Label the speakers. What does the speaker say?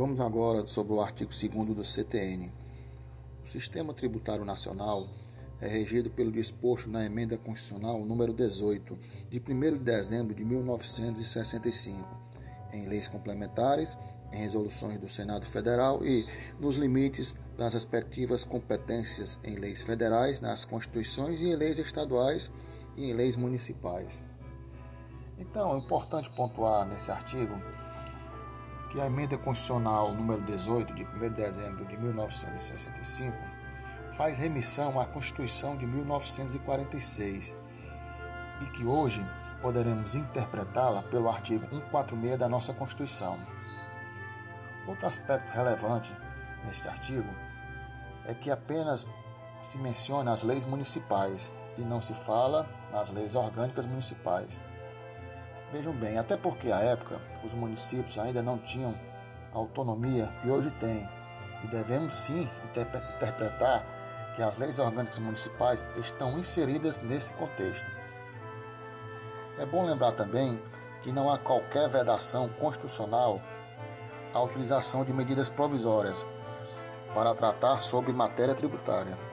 Speaker 1: Vamos agora sobre o artigo 2 do CTN. O Sistema Tributário Nacional é regido pelo disposto na Emenda Constitucional número 18, de 1 de dezembro de 1965, em leis complementares, em resoluções do Senado Federal e nos limites das respectivas competências em leis federais, nas constituições e em leis estaduais e em leis municipais. Então, é importante pontuar nesse artigo que a emenda constitucional número 18 de 1 de dezembro de 1965 faz remissão à Constituição de 1946 e que hoje poderemos interpretá-la pelo artigo 146 da nossa Constituição. Outro aspecto relevante neste artigo é que apenas se menciona as leis municipais e não se fala nas leis orgânicas municipais. Vejam bem, até porque à época os municípios ainda não tinham a autonomia que hoje têm e devemos sim interpretar que as leis orgânicas municipais estão inseridas nesse contexto. É bom lembrar também que não há qualquer vedação constitucional à utilização de medidas provisórias para tratar sobre matéria tributária.